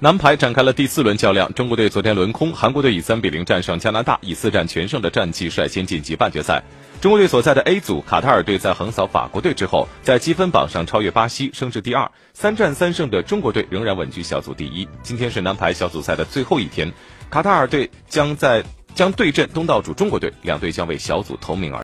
男排展开了第四轮较量中国队昨天轮空韩国队以三比零战胜加拿大以四战全胜的战绩率先晋级半决赛中国队所在的 a 组卡塔尔队在横扫法国队之后在积分榜上超越巴西升至第二三战三胜的中国队仍然稳居小组第一今天是男排小组赛的最后一天卡塔尔队将在将对阵东道主中国队两队将为小组同名而